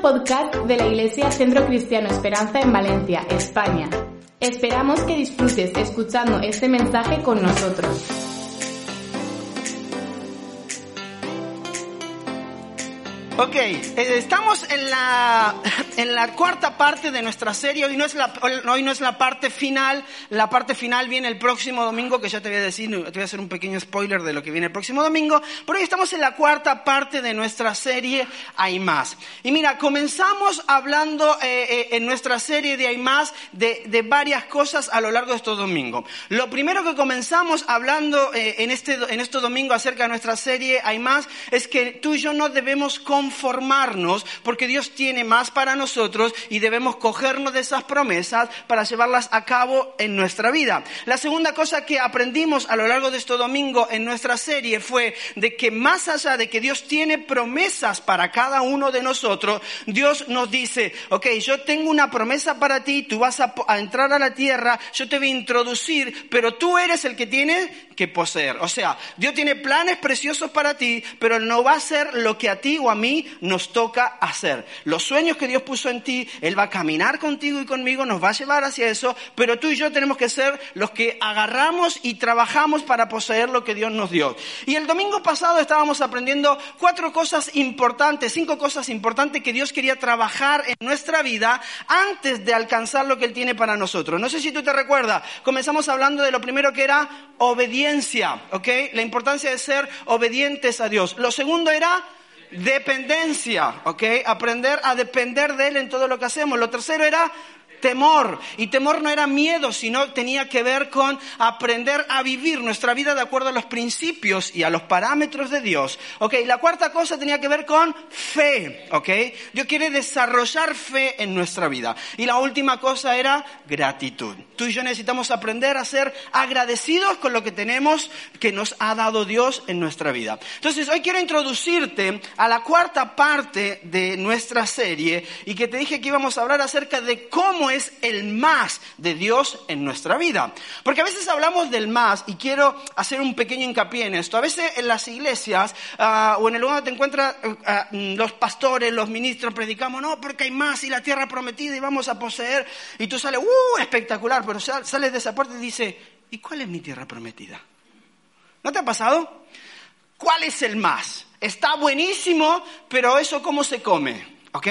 Podcast de la Iglesia Centro Cristiano Esperanza en Valencia, España. Esperamos que disfrutes escuchando este mensaje con nosotros. Ok, eh, estamos en la, en la cuarta parte de nuestra serie. Hoy no, es la, hoy no es la parte final. La parte final viene el próximo domingo, que ya te voy a decir, te voy a hacer un pequeño spoiler de lo que viene el próximo domingo. Pero hoy estamos en la cuarta parte de nuestra serie Hay Más. Y mira, comenzamos hablando eh, eh, en nuestra serie de Hay Más de, de, varias cosas a lo largo de estos domingos. Lo primero que comenzamos hablando en, este, en este domingo acerca de nuestra serie Hay Más es que tú y yo no debemos confundir conformarnos porque Dios tiene más para nosotros y debemos cogernos de esas promesas para llevarlas a cabo en nuestra vida. La segunda cosa que aprendimos a lo largo de este domingo en nuestra serie fue de que más allá de que Dios tiene promesas para cada uno de nosotros, Dios nos dice, ok, yo tengo una promesa para ti, tú vas a, a entrar a la tierra, yo te voy a introducir, pero tú eres el que tiene que poseer. O sea, Dios tiene planes preciosos para ti, pero no va a ser lo que a ti o a mí nos toca hacer. Los sueños que Dios puso en ti, Él va a caminar contigo y conmigo, nos va a llevar hacia eso, pero tú y yo tenemos que ser los que agarramos y trabajamos para poseer lo que Dios nos dio. Y el domingo pasado estábamos aprendiendo cuatro cosas importantes, cinco cosas importantes que Dios quería trabajar en nuestra vida antes de alcanzar lo que Él tiene para nosotros. No sé si tú te recuerdas, comenzamos hablando de lo primero que era obediencia, ¿ok? La importancia de ser obedientes a Dios. Lo segundo era dependencia, ¿ok? Aprender a depender de Él en todo lo que hacemos. Lo tercero era temor. Y temor no era miedo, sino tenía que ver con aprender a vivir nuestra vida de acuerdo a los principios y a los parámetros de Dios. Ok, la cuarta cosa tenía que ver con fe. Ok, Dios quiere desarrollar fe en nuestra vida. Y la última cosa era gratitud. Tú y yo necesitamos aprender a ser agradecidos con lo que tenemos que nos ha dado Dios en nuestra vida. Entonces, hoy quiero introducirte a la cuarta parte de nuestra serie y que te dije que íbamos a hablar acerca de cómo es el más de Dios en nuestra vida. Porque a veces hablamos del más y quiero hacer un pequeño hincapié en esto. A veces en las iglesias uh, o en el lugar donde te encuentras uh, los pastores, los ministros, predicamos, no, porque hay más y la tierra prometida y vamos a poseer. Y tú sales, ¡uh! Espectacular, pero sales de esa puerta y dices, ¿y cuál es mi tierra prometida? ¿No te ha pasado? ¿Cuál es el más? Está buenísimo, pero eso cómo se come, ¿ok?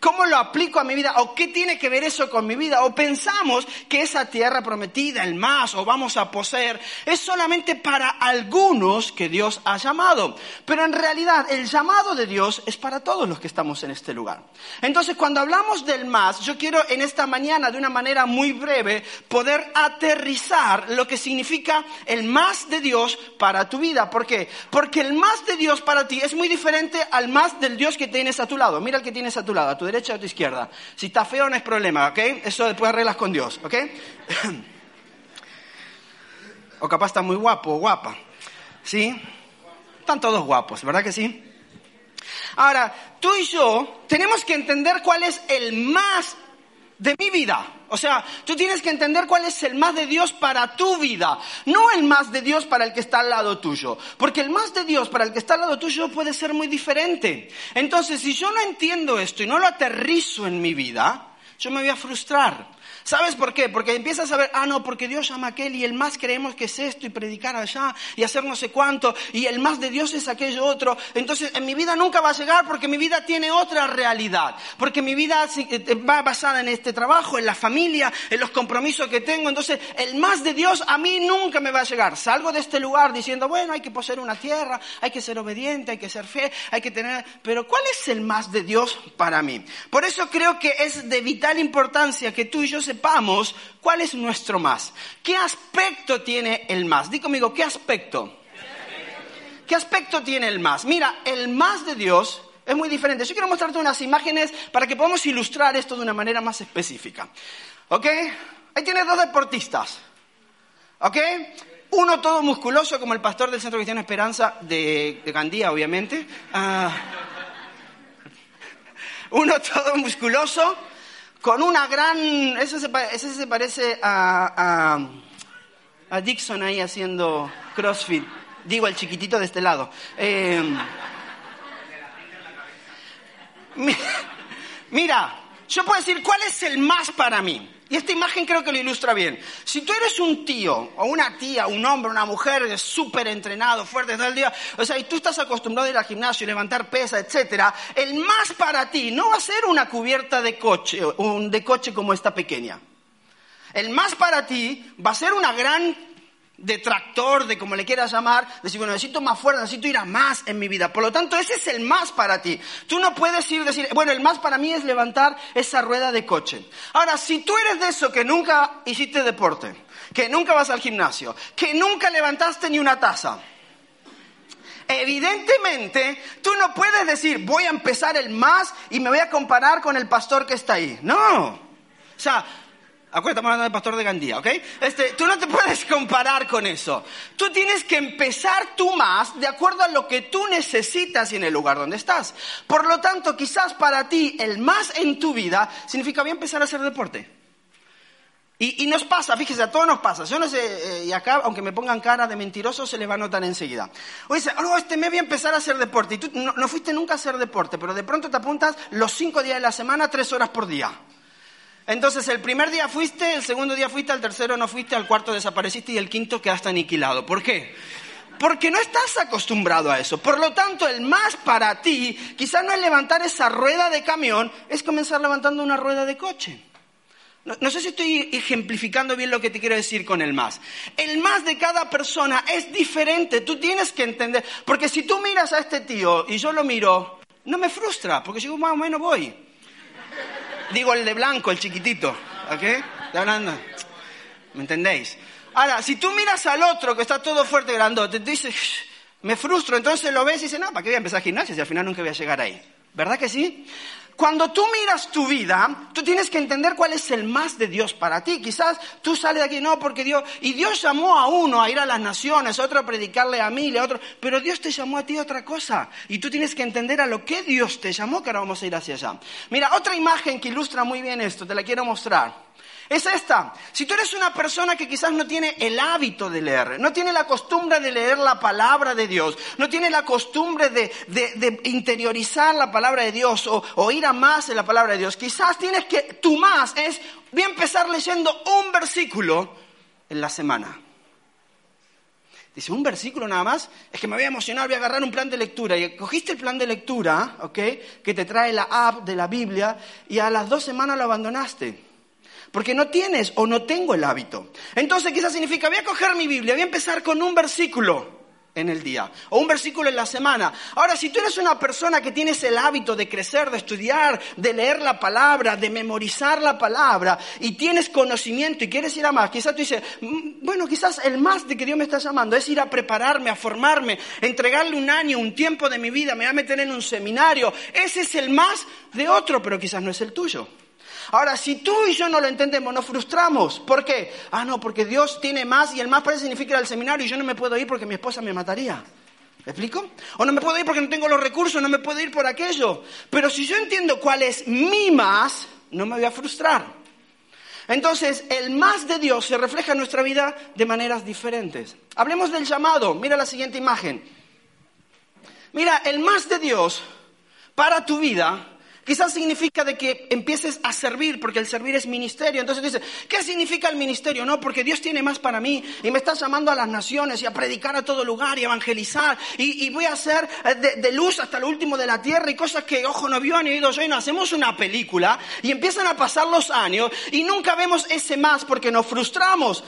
¿Cómo lo aplico a mi vida? ¿O qué tiene que ver eso con mi vida? ¿O pensamos que esa tierra prometida, el más, o vamos a poseer, es solamente para algunos que Dios ha llamado? Pero en realidad el llamado de Dios es para todos los que estamos en este lugar. Entonces cuando hablamos del más, yo quiero en esta mañana, de una manera muy breve, poder aterrizar lo que significa el más de Dios para tu vida. ¿Por qué? Porque el más de Dios para ti es muy diferente al más del Dios que tienes a tu lado. Mira el que tienes a tu lado, a tu derecha o a tu izquierda. Si está feo no es problema, ¿ok? Eso después arreglas con Dios, ¿ok? o capaz está muy guapo o guapa, ¿sí? Están todos guapos, ¿verdad que sí? Ahora, tú y yo tenemos que entender cuál es el más de mi vida. O sea, tú tienes que entender cuál es el más de Dios para tu vida, no el más de Dios para el que está al lado tuyo. Porque el más de Dios para el que está al lado tuyo puede ser muy diferente. Entonces, si yo no entiendo esto y no lo aterrizo en mi vida, yo me voy a frustrar. ¿Sabes por qué? Porque empiezas a ver, ah, no, porque Dios llama a aquel y el más creemos que es esto y predicar allá y hacer no sé cuánto y el más de Dios es aquello otro. Entonces en mi vida nunca va a llegar porque mi vida tiene otra realidad. Porque mi vida eh, va basada en este trabajo, en la familia, en los compromisos que tengo. Entonces el más de Dios a mí nunca me va a llegar. Salgo de este lugar diciendo, bueno, hay que poseer una tierra, hay que ser obediente, hay que ser fe, hay que tener... Pero ¿cuál es el más de Dios para mí? Por eso creo que es de vital importancia que tú y yo sepamos sepamos cuál es nuestro más. ¿Qué aspecto tiene el más? Dí conmigo, ¿qué aspecto? ¿Qué aspecto tiene el más? Mira, el más de Dios es muy diferente. Yo quiero mostrarte unas imágenes para que podamos ilustrar esto de una manera más específica. ¿Ok? Ahí tienes dos deportistas. ¿Ok? Uno todo musculoso, como el pastor del Centro Cristiano Esperanza de, Gandía, obviamente. Ah, uno todo musculoso, con una gran... Ese se, parece a, a, Dixon ahí haciendo CrossFit. Digo, el chiquitito de este lado. Eh, mira, yo puedo decir, ¿cuál es el más para mí? Y esta imagen creo que lo ilustra bien. Si tú eres un tío o una tía, un hombre, una mujer súper entrenado, fuerte todo el día, o sea, y tú estás acostumbrado a ir al gimnasio, levantar pesa, etcétera, el más para ti no va a ser una cubierta de coche, un de coche como esta pequeña. El más para ti va a ser una gran detractor, de como le quieras llamar, decir, bueno, necesito más fuerza, necesito ir a más en mi vida. Por lo tanto, ese es el más para ti. Tú no puedes ir decir, bueno, el más para mí es levantar esa rueda de coche. Ahora, si tú eres de eso que nunca hiciste deporte, que nunca vas al gimnasio, que nunca levantaste ni una taza, evidentemente tú no puedes decir, voy a empezar el más y me voy a comparar con el pastor que está ahí. No. O sea, Acuérdate, estamos hablando del pastor de Gandía, ¿ok? Este, tú no te puedes comparar con eso. Tú tienes que empezar tú más de acuerdo a lo que tú necesitas y en el lugar donde estás. Por lo tanto, quizás para ti el más en tu vida significa bien empezar a hacer deporte. Y, nos pasa, fíjese, a todos nos pasa. Yo no sé, eh, y acá, aunque me pongan cara de mentiroso, se le va a notar enseguida. O dice, oh, este me voy a empezar a hacer deporte. Y tú no, no fuiste nunca a hacer deporte, pero de pronto te apuntas los cinco días de la semana, tres horas por día. Entonces el primer día fuiste, el segundo día fuiste, al tercero no fuiste, al cuarto desapareciste y el quinto quedaste aniquilado. ¿Por qué? Porque no estás acostumbrado a eso. Por lo tanto, el más para ti quizás no es levantar esa rueda de camión, es comenzar levantando una rueda de coche. No, sé si estoy ejemplificando bien lo que te quiero decir con el más. El más de cada persona es diferente, tú tienes que entender. Porque si tú miras a este tío y yo lo miro, no me frustra, porque yo más o menos voy. Digo el de blanco, el chiquitito. ¿Ok? ¿Está hablando? ¿Me entendéis? Ahora, si tú miras al otro que está todo fuerte, grandote, te dices, me frustro, entonces lo ves y dices, no, ¿para qué voy a empezar gimnasia si al final nunca voy a llegar ahí? ¿Verdad que sí? Cuando tú miras tu vida, tú tienes que entender cuál es el más de Dios para ti. Quizás tú sales de aquí, no, porque Dios, y Dios llamó a uno a ir a las naciones, a otro a predicarle a mí, a otro, pero Dios te llamó a ti a otra cosa. Y tú tienes que entender a lo que Dios te llamó, que ahora vamos a ir hacia allá. Mira, otra imagen que ilustra muy bien esto, te la quiero mostrar es esta. Si tú eres una persona que quizás no tiene el hábito de leer, no tiene la costumbre de leer la palabra de Dios, no tiene la costumbre de, interiorizar la palabra de Dios o, ir a más en la palabra de Dios, quizás tienes que, tu más es, voy a empezar leyendo un versículo en la semana. Dice, un versículo nada más, es que me voy a emocionar, voy a agarrar un plan de lectura. Y cogiste el plan de lectura, ¿ok? Que te trae la app de la Biblia y a las dos semanas lo abandonaste. Porque no tienes o no tengo el hábito. Entonces quizás significa, voy a coger mi Biblia, voy a empezar con un versículo en el día o un versículo en la semana. Ahora, si tú eres una persona que tienes el hábito de crecer, de estudiar, de leer la palabra, de memorizar la palabra y tienes conocimiento y quieres ir a más, quizás tú dices, mm, bueno, quizás el más de que Dios me está llamando es ir a prepararme, a formarme, entregarle un año, un tiempo de mi vida, me voy a meter en un seminario. Ese es el más de otro, pero quizás no es el tuyo. Ahora, si tú y yo no lo entendemos, nos frustramos. ¿Por qué? Ah, no, porque Dios tiene más y el más parece significa ir al seminario y yo no me puedo ir porque mi esposa me mataría. ¿Me explico? O no me puedo ir porque no tengo los recursos, no me puedo ir por aquello. Pero si yo entiendo cuál es mi más, no me voy a frustrar. Entonces, el más de Dios se refleja en nuestra vida de maneras diferentes. Hablemos del llamado. Mira la siguiente imagen. Mira, el más de Dios para tu vida Quizás significa de que empieces a servir, porque el servir es ministerio. Entonces dice, ¿qué significa el ministerio? No, porque Dios tiene más para mí y me está llamando a las naciones y a predicar a todo lugar y evangelizar y, voy a hacer eh, de, luz hasta lo último de la tierra y cosas que ojo no vio ni oído yo y no hacemos una película y empiezan a pasar los años y nunca vemos ese más porque nos frustramos.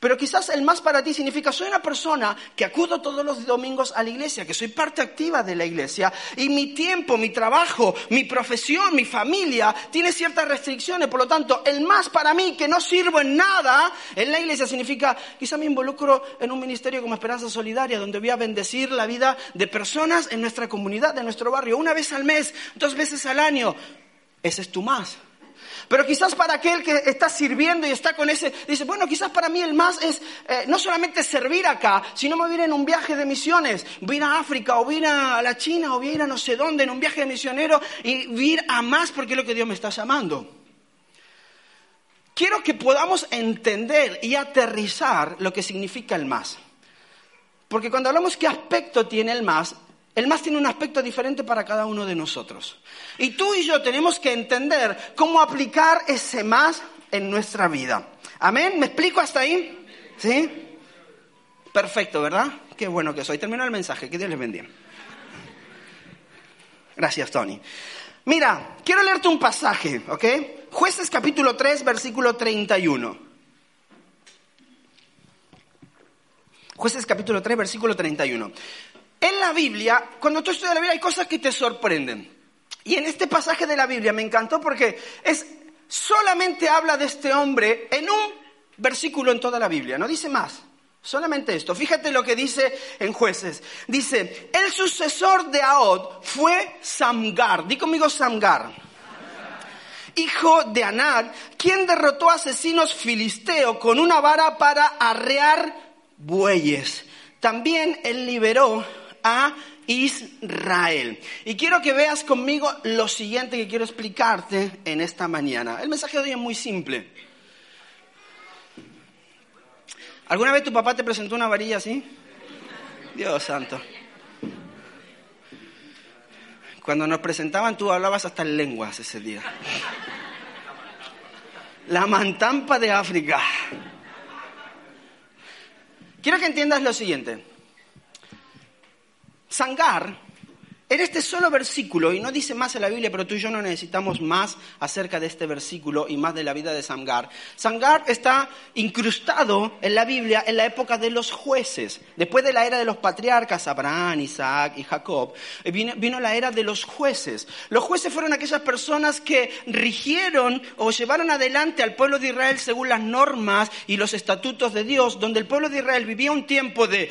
Pero quizás el más para ti significa, soy una persona que acudo todos los domingos a la iglesia, que soy parte activa de la iglesia y mi tiempo, mi trabajo, mi profesión, mi familia tiene ciertas restricciones. Por lo tanto, el más para mí, que no sirvo en nada en la iglesia, significa, quizás me involucro en un ministerio como Esperanza Solidaria, donde voy a bendecir la vida de personas en nuestra comunidad, en nuestro barrio, una vez al mes, dos veces al año. Ese es tu más. Pero quizás para aquel que está sirviendo y está con ese, dice, bueno, quizás para mí el más es eh, no solamente servir acá, sino me en un viaje de misiones, voy a ir a África, o voy a ir a la China, o voy a ir a no sé dónde, en un viaje de misionero, y voy ir a más porque es lo que Dios me está llamando. Quiero que podamos entender y aterrizar lo que significa el más. Porque cuando hablamos qué aspecto tiene el más, el más tiene un aspecto diferente para cada uno de nosotros. Y tú y yo tenemos que entender cómo aplicar ese más en nuestra vida. Amén. ¿Me explico hasta ahí? ¿Sí? Perfecto, ¿verdad? Qué bueno que soy. Termino el mensaje. Que Dios les bendiga. Gracias, Tony. Mira, quiero leerte un pasaje, ¿ok? Jueces capítulo 3, versículo 31. Jueces capítulo 3, versículo 31. En la Biblia, cuando tú estudias la Biblia, hay cosas que te sorprenden. Y en este pasaje de la Biblia me encantó porque es solamente habla de este hombre en un versículo en toda la Biblia, no dice más. Solamente esto. Fíjate lo que dice en jueces. Dice, el sucesor de Ahod fue Samgar. Di conmigo Samgar. Hijo de Anar, quien derrotó a asesinos filisteos con una vara para arrear bueyes. También él liberó a Israel. Y quiero que veas conmigo lo siguiente que quiero explicarte en esta mañana. El mensaje de hoy es muy simple. ¿Alguna vez tu papá te presentó una varilla así? Dios santo. Cuando nos presentaban tú hablabas hasta en lenguas ese día. La mantampa de África. Quiero que entiendas lo siguiente. Sangar en este solo versículo, y no dice más en la Biblia, pero tú y yo no necesitamos más acerca de este versículo y más de la vida de Sangar. Sangar está incrustado en la Biblia en la época de los jueces. Después de la era de los patriarcas, Abraham, Isaac y Jacob, eh, vino, la era de los jueces. Los jueces fueron aquellas personas que rigieron o llevaron adelante al pueblo de Israel según las normas y los estatutos de Dios, donde el pueblo de Israel vivía un tiempo de,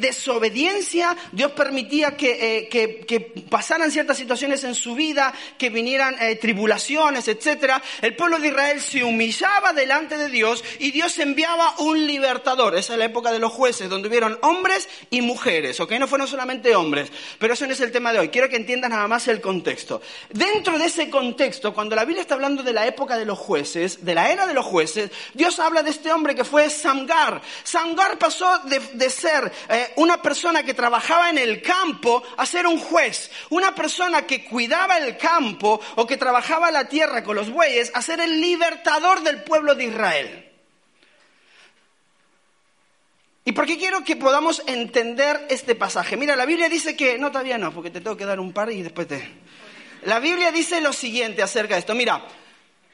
desobediencia. Dios permitía que, eh, que que pasaran ciertas situaciones en su vida, que vinieran eh, tribulaciones, etc. El pueblo de Israel se humillaba delante de Dios y Dios enviaba un libertador. Esa es la época de los jueces, donde hubieron hombres y mujeres, ¿ok? No fueron solamente hombres, pero eso no es el tema de hoy. Quiero que entiendan nada más el contexto. Dentro de ese contexto, cuando la Biblia está hablando de la época de los jueces, de la era de los jueces, Dios habla de este hombre que fue Samgar. Samgar pasó de, ser eh, una persona que trabajaba en el campo a ser un juez juez, una persona que cuidaba el campo o que trabajaba la tierra con los bueyes, a ser el libertador del pueblo de Israel. ¿Y por qué quiero que podamos entender este pasaje? Mira, la Biblia dice que, no todavía no, porque te tengo que dar un par y después te... La Biblia dice lo siguiente acerca de esto. Mira,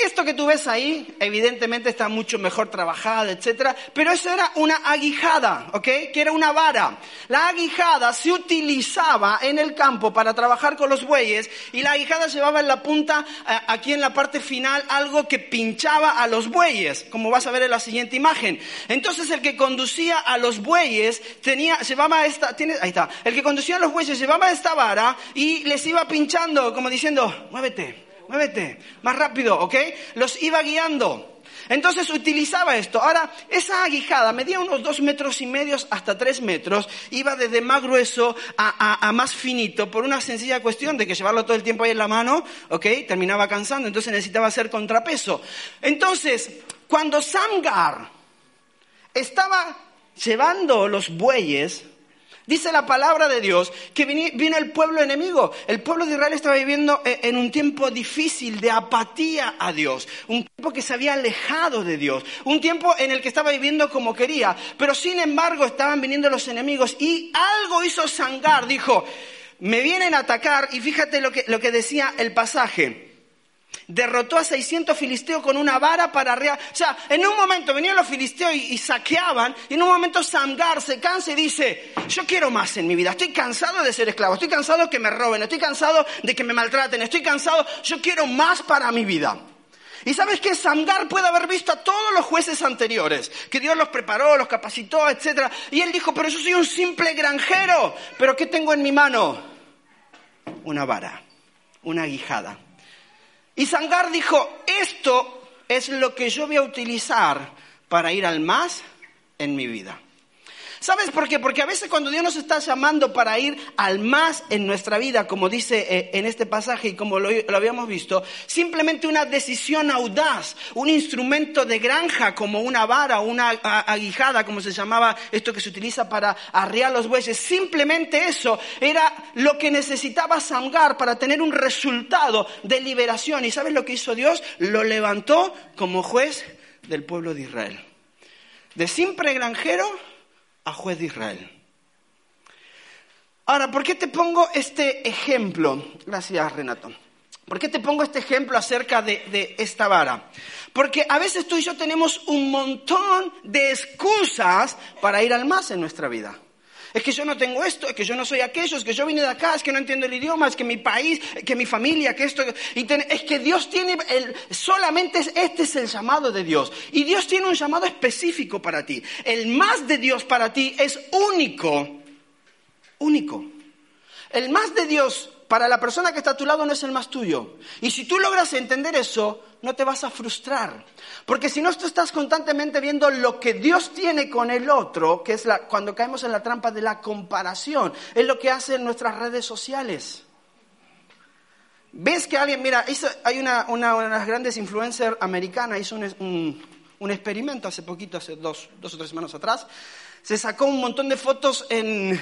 esto que tú ves ahí, evidentemente está mucho mejor trabajada, etcétera, pero eso era una aguijada, ¿ok? Que era una vara. La aguijada se utilizaba en el campo para trabajar con los bueyes y la aguijada llevaba en la punta, eh, aquí en la parte final, algo que pinchaba a los bueyes, como vas a ver en la siguiente imagen. Entonces el que conducía a los bueyes tenía, llevaba esta, tiene, ahí está, el que conducía a los bueyes llevaba esta vara y les iba pinchando, como diciendo, muévete muévete, más rápido, ¿ok? Los iba guiando. Entonces utilizaba esto. Ahora, esa aguijada medía unos dos metros y medio hasta tres metros. Iba desde más grueso a, más finito por una sencilla cuestión de que llevarlo todo el tiempo ahí en la mano, ¿ok? Terminaba cansando, entonces necesitaba hacer contrapeso. Entonces, cuando Samgar estaba llevando los bueyes, Dice la palabra de Dios que vino el pueblo enemigo. El pueblo de Israel estaba viviendo eh, en un tiempo difícil de apatía a Dios. Un tiempo que se había alejado de Dios. Un tiempo en el que estaba viviendo como quería. Pero sin embargo estaban viniendo los enemigos y algo hizo Sangar. Dijo, me vienen a atacar y fíjate lo que, lo que decía el pasaje. Derrotó a 600 filisteos con una vara para arriba. O sea, en un momento venían los filisteos y, y, saqueaban, y en un momento Samgar se cansa y dice, yo quiero más en mi vida, estoy cansado de ser esclavo, estoy cansado de que me roben, estoy cansado de que me maltraten, estoy cansado, yo quiero más para mi vida. Y sabes que Samgar puede haber visto a todos los jueces anteriores, que Dios los preparó, los capacitó, etc. Y él dijo, pero yo soy un simple granjero, pero ¿qué tengo en mi mano? Una vara, una guijada. Y Samgar dijo, esto es lo que yo voy a utilizar para ir al más en mi vida. ¿Sabes por qué? Porque a veces cuando Dios nos está llamando para ir al más en nuestra vida, como dice eh, en este pasaje y como lo, habíamos visto, simplemente una decisión audaz, un instrumento de granja como una vara, una aguijada, como se llamaba esto que se utiliza para arriar los bueyes, simplemente eso era lo que necesitaba Samgar para tener un resultado de liberación. ¿Y sabes lo que hizo Dios? Lo levantó como juez del pueblo de Israel. De simple granjero a juez de Israel. Ahora, ¿por qué te pongo este ejemplo? Gracias, Renato. ¿Por qué te pongo este ejemplo acerca de, de, esta vara? Porque a veces tú y yo tenemos un montón de excusas para ir al más en nuestra vida. Es que yo no tengo esto, es que yo no soy aquello, es que yo vine de acá, es que no entiendo el idioma, es que mi país, que mi familia, que esto. Es que Dios tiene, el, solamente este es el llamado de Dios. Y Dios tiene un llamado específico para ti. El más de Dios para ti es único. Único. El más de Dios para la persona que está a tu lado no es el más tuyo. Y si tú logras entender eso, no te vas a frustrar. Porque si no, tú estás constantemente viendo lo que Dios tiene con el otro, que es la, cuando caemos en la trampa de la comparación. Es lo que hacen nuestras redes sociales. Ves que alguien, mira, hay una, una, una, de las grandes influencers americanas, hizo un, un, un experimento hace poquito, hace dos, dos o tres semanas atrás. Se sacó un montón de fotos en,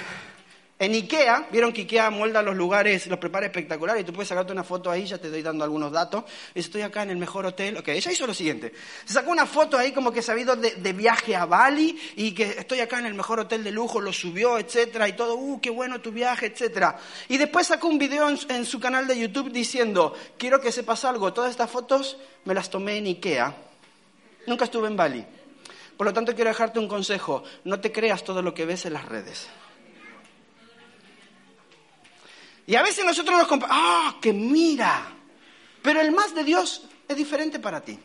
en Ikea, vieron que Ikea molda los lugares, los prepara espectacular y tú puedes sacarte una foto ahí, ya te doy dando algunos datos. Estoy acá en el mejor hotel. Ok, ella hizo lo siguiente. Se sacó una foto ahí como que se ha ido de, de, viaje a Bali y que estoy acá en el mejor hotel de lujo, lo subió, etcétera, y todo, uh, qué bueno tu viaje, etcétera. Y después sacó un video en, en su canal de YouTube diciendo, quiero que sepas algo, todas estas fotos me las tomé en Ikea. Nunca estuve en Bali. Por lo tanto, quiero dejarte un consejo. No te creas todo lo que ves en las redes. Y a veces nosotros nos comparamos, ¡ah, que mira! Pero el más de Dios es diferente para ti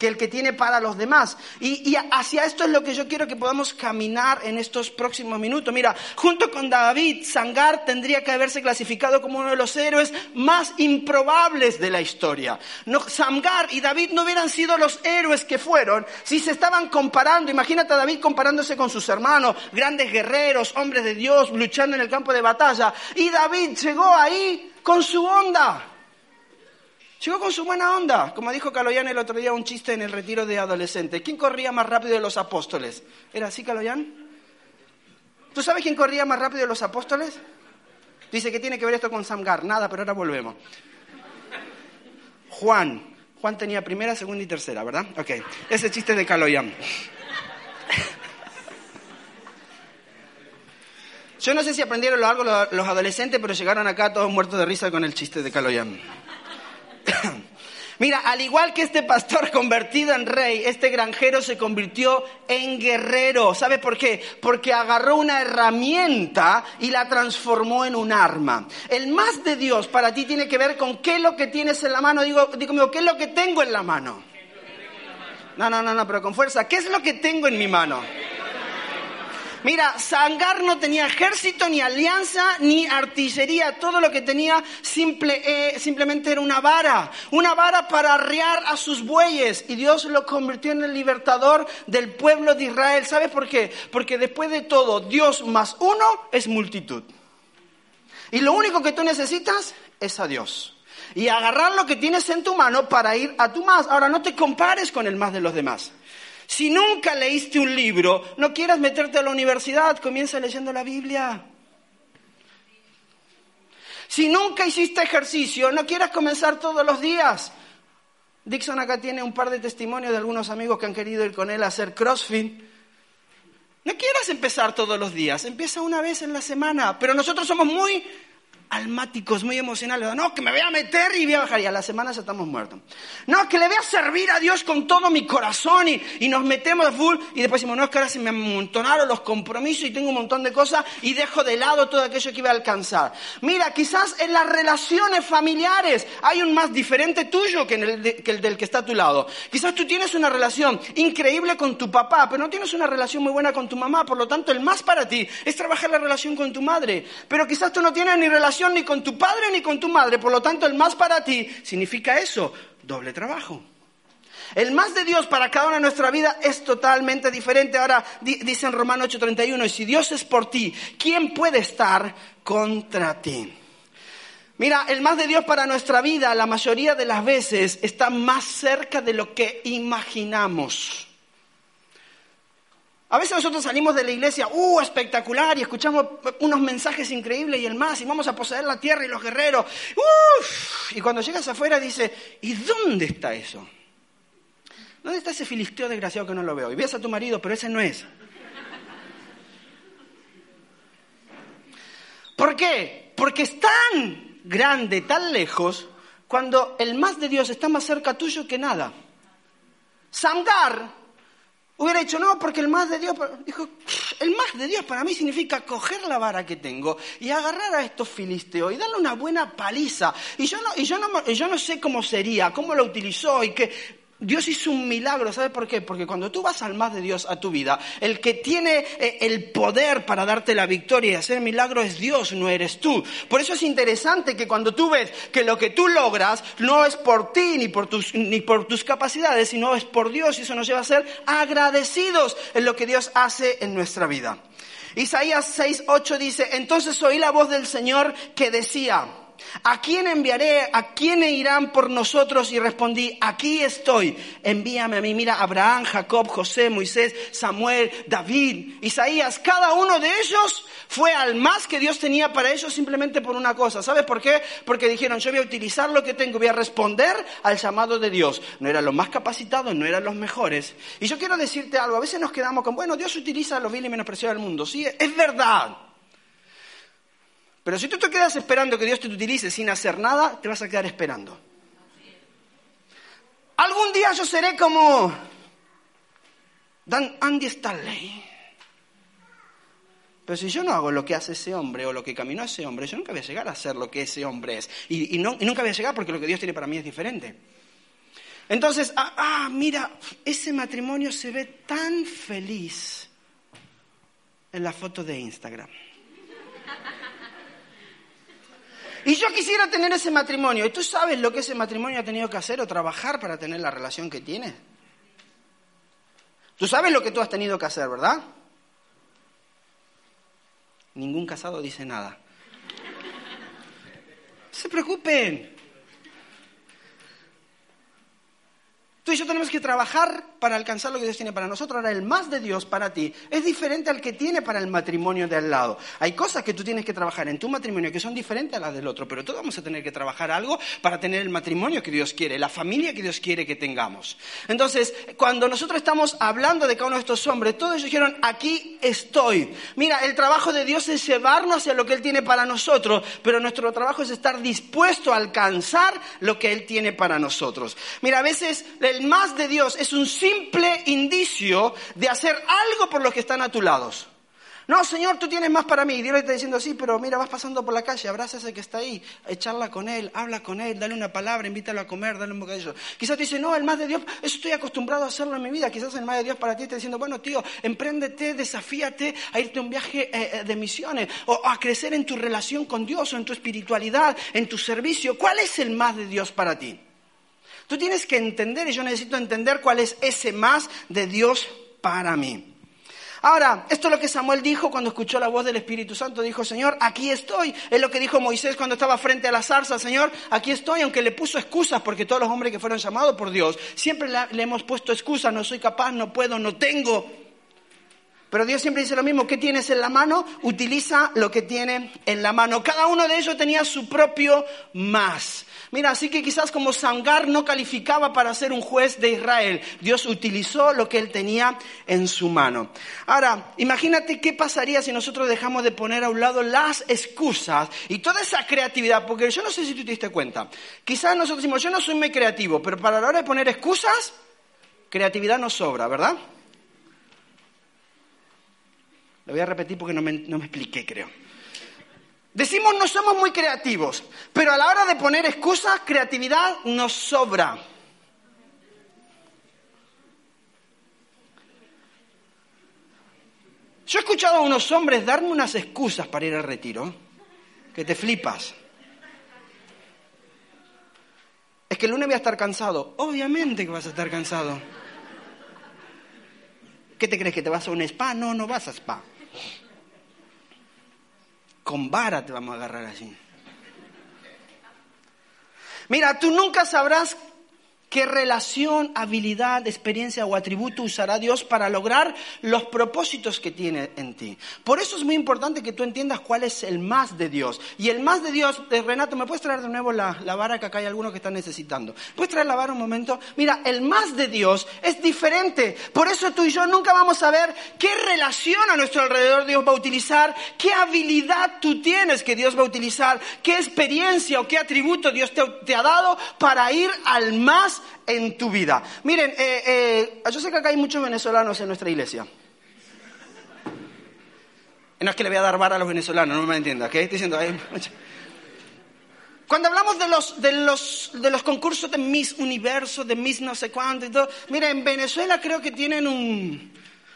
que el que tiene para los demás. Y, y, hacia esto es lo que yo quiero que podamos caminar en estos próximos minutos. Mira, junto con David, Sangar tendría que haberse clasificado como uno de los héroes más improbables de la historia. No, Sangar y David no hubieran sido los héroes que fueron si se estaban comparando. Imagínate a David comparándose con sus hermanos, grandes guerreros, hombres de Dios, luchando en el campo de batalla. Y David llegó ahí con su onda. Llegó con su buena onda, como dijo Caloyán el otro día, un chiste en el retiro de adolescentes. ¿Quién corría más rápido de los apóstoles? ¿Era así, Caloyán? ¿Tú sabes quién corría más rápido de los apóstoles? Dice que tiene que ver esto con Samgar. Nada, pero ahora volvemos. Juan. Juan tenía primera, segunda y tercera, ¿verdad? Ok. Ese chiste de Caloyán. Yo no sé si aprendieron algo los adolescentes, pero llegaron acá todos muertos de risa con el chiste de Caloyán. Mira, al igual que este pastor convertido en rey, este granjero se convirtió en guerrero. ¿Sabe por qué? Porque agarró una herramienta y la transformó en un arma. El más de Dios para ti tiene que ver con qué es lo que tienes en la mano. Digo, digo, ¿qué es lo que tengo en la mano? No, no, no, no, pero con fuerza. ¿Qué es lo que tengo en mi mano? Mira, Sangar no tenía ejército, ni alianza, ni artillería. Todo lo que tenía eh, simplemente era una vara. Una vara para arriar a sus bueyes. Y Dios lo convirtió en el libertador del pueblo de Israel. ¿Sabes por qué? Porque después de todo, Dios más uno es multitud. Y lo único que tú necesitas es a Dios. Y agarrar lo que tienes en tu mano para ir a tu más. Ahora, no te compares con el más de los demás. Si nunca leíste un libro, no quieras meterte a la universidad, comienza leyendo la Biblia. Si nunca hiciste ejercicio, no quieras comenzar todos los días. Dixon acá tiene un par de testimonios de algunos amigos que han querido ir con él a hacer CrossFit. No quieras empezar todos los días, empieza una vez en la semana. Pero nosotros somos muy almáticos, muy emocionales. No, que me voy a meter y voy a bajar. Y a la semana estamos muertos. No, que le voy a servir a Dios con todo mi corazón y, y nos metemos a full. Y después decimos, no, es que ahora se me amontonaron los compromisos y tengo un montón de cosas y dejo de lado todo aquello que iba a alcanzar. Mira, quizás en las relaciones familiares hay un más diferente tuyo que, el, que el del que está a tu lado. Quizás tú tienes una relación increíble con tu papá, pero no tienes una relación muy buena con tu mamá. Por lo tanto, el más para ti es trabajar la relación con tu madre. Pero quizás tú no tienes ni relación ni con tu padre ni con tu madre. Por lo tanto, el más para ti significa eso, doble trabajo. El más de Dios para cada una de nuestra vida es totalmente diferente. Ahora dice en Romano 8:31, y si Dios es por ti, ¿quién puede estar contra ti? Mira, el más de Dios para nuestra vida la mayoría de las veces está más cerca de lo que imaginamos. A veces nosotros salimos de la iglesia, ¡uh, espectacular! Y escuchamos unos mensajes increíbles y el más, y vamos a poseer la tierra y los guerreros. ¡Uf! Y cuando llegas afuera dice, ¿y dónde está eso? ¿Dónde está ese filisteo desgraciado que no lo veo? Y ves a tu marido, pero ese no es. ¿Por qué? Porque es tan grande, tan lejos, cuando el más de Dios está más cerca tuyo que nada. Samgar hubiera dicho, no, porque el más de Dios, dijo, el más de Dios para mí significa coger la vara que tengo y agarrar a estos filisteos y darle una buena paliza. Y yo no, y yo no, y yo no sé cómo sería, cómo lo utilizó y que Dios hizo un milagro, ¿sabes por qué? Porque cuando tú vas al más de Dios a tu vida, el que tiene eh, el poder para darte la victoria y hacer milagro es Dios, no eres tú. Por eso es interesante que cuando tú ves que lo que tú logras no es por ti ni por tus, ni por tus capacidades, sino es por Dios y eso nos lleva a ser agradecidos en lo que Dios hace en nuestra vida. Isaías 6.8 dice, entonces oí la voz del Señor que decía, ¿A quién enviaré? ¿A quién irán por nosotros? Y respondí, aquí estoy, envíame a mí. Mira, Abraham, Jacob, José, Moisés, Samuel, David, Isaías, cada uno de ellos fue al más que Dios tenía para ellos simplemente por una cosa. ¿Sabes por qué? Porque dijeron, yo voy a utilizar lo que tengo, voy a responder al llamado de Dios. No eran los más capacitados, no eran los mejores. Y yo quiero decirte algo, a veces nos quedamos con, bueno, Dios utiliza a los vil y menospreciados del mundo. Sí, es verdad. Pero si tú te quedas esperando que Dios te utilice sin hacer nada, te vas a quedar esperando. Algún día yo seré como Dan Andy Stanley. Pero si yo no hago lo que hace ese hombre o lo que caminó ese hombre, yo nunca voy a llegar a ser lo que ese hombre es. Y, nunca voy a llegar porque lo que Dios tiene para mí es diferente. Entonces, ah, ah, mira, ese matrimonio se ve tan feliz en la foto de Instagram. Y yo quisiera tener ese matrimonio. ¿Y tú sabes lo que ese matrimonio ha tenido que hacer o trabajar para tener la relación que tiene? Tú sabes lo que tú has tenido que hacer, ¿verdad? Ningún casado dice nada. Se preocupen. Tú y yo tenemos que trabajar para alcanzar lo que Dios tiene para nosotros. Ahora, el más de Dios para ti es diferente al que tiene para el matrimonio de al lado. Hay cosas que tú tienes que trabajar en tu matrimonio que son diferentes a las del otro, pero todos vamos a tener que trabajar algo para tener el matrimonio que Dios quiere, la familia que Dios quiere que tengamos. Entonces, cuando nosotros estamos hablando de cada uno de estos hombres, todos ellos dijeron, aquí estoy. Mira, el trabajo de Dios es llevarnos hacia lo que Él tiene para nosotros, pero nuestro trabajo es estar dispuesto a alcanzar lo que Él tiene para nosotros. Mira, a veces el más de Dios es un simple indicio de hacer algo por los que están a tu lado. No, Señor, tú tienes más para mí. Dios le está diciendo así, pero mira, vas pasando por la calle, abraza a ese que está ahí, echarla con él, habla con él, dale una palabra, invítalo a comer, dale un bocadillo. Quizás te dice, no, el más de Dios, eso estoy acostumbrado a hacerlo en mi vida. Quizás el más de Dios para ti está diciendo, bueno, tío, empréndete, desafíate a irte a un viaje eh, eh, de misiones o a crecer en tu relación con Dios o en tu espiritualidad, en tu servicio. ¿Cuál es el más de Dios para ti? Tú tienes que entender, y yo necesito entender cuál es ese más de Dios para mí. Ahora, esto es lo que Samuel dijo cuando escuchó la voz del Espíritu Santo. Dijo, Señor, aquí estoy. Es lo que dijo Moisés cuando estaba frente a la zarza. Señor, aquí estoy, aunque le puso excusas, porque todos los hombres que fueron llamados por Dios, siempre le, hemos puesto excusas. No soy capaz, no puedo, no tengo. Pero Dios siempre dice lo mismo, ¿qué tienes en la mano? Utiliza lo que tiene en la mano. Cada uno de ellos tenía su propio más. Mira, así que quizás como Sangar no calificaba para ser un juez de Israel, Dios utilizó lo que él tenía en su mano. Ahora, imagínate qué pasaría si nosotros dejamos de poner a un lado las excusas y toda esa creatividad, porque yo no sé si tú te diste cuenta. Quizás nosotros decimos, yo no soy muy creativo, pero para la hora de poner excusas, creatividad nos sobra, ¿verdad? Lo voy a repetir porque no me, no me expliqué, creo. Decimos no somos muy creativos, pero a la hora de poner excusas, creatividad nos sobra. Yo he escuchado a unos hombres darme unas excusas para ir al retiro, que te flipas. Es que el lunes voy a estar cansado. Obviamente que vas a estar cansado. ¿Qué te crees? ¿Que te vas a un spa? No, no vas a spa. Con vara te vamos a agarrar así. Mira, tú nunca sabrás qué relación, habilidad, experiencia o atributo usará Dios para lograr los propósitos que tiene en ti. Por eso es muy importante que tú entiendas cuál es el más de Dios. Y el más de Dios, eh, Renato, ¿me puedes traer de nuevo la, vara que acá hay algunos que están necesitando? ¿Puedes traer la vara un momento? Mira, el más de Dios es diferente. Por eso tú y yo nunca vamos a ver qué relación a nuestro alrededor Dios va a utilizar, qué habilidad tú tienes que Dios va a utilizar, qué experiencia o qué atributo Dios te, te ha dado para ir al más en tu vida. Miren, eh, eh, yo sé que acá hay muchos venezolanos en nuestra iglesia. No es que le voy a dar vara a los venezolanos, no me entienda, ¿ok? Estoy diciendo, Cuando hablamos de los, de, los, de los concursos de Miss Universo, de Miss no sé cuánto y todo, miren, en Venezuela creo que tienen un,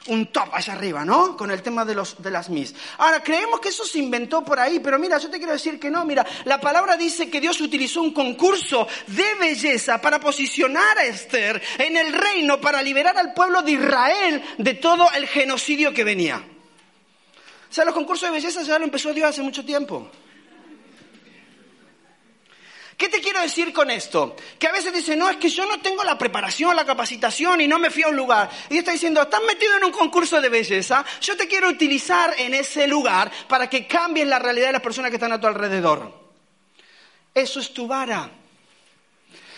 un top allá arriba, ¿no? Con el tema de, los, de las mis. Ahora, creemos que eso se inventó por ahí, pero mira, yo te quiero decir que no, mira, la palabra dice que Dios utilizó un concurso de belleza para posicionar a Esther en el reino, para liberar al pueblo de Israel de todo el genocidio que venía. O sea, los concursos de belleza ya lo empezó Dios hace mucho tiempo. ¿Qué te quiero decir con esto? Que a veces dicen, no, es que yo no tengo la preparación, la capacitación y no me fui a un lugar. Y está diciendo, estás metido en un concurso de belleza, yo te quiero utilizar en ese lugar para que cambies la realidad de las personas que están a tu alrededor. Eso es tu vara.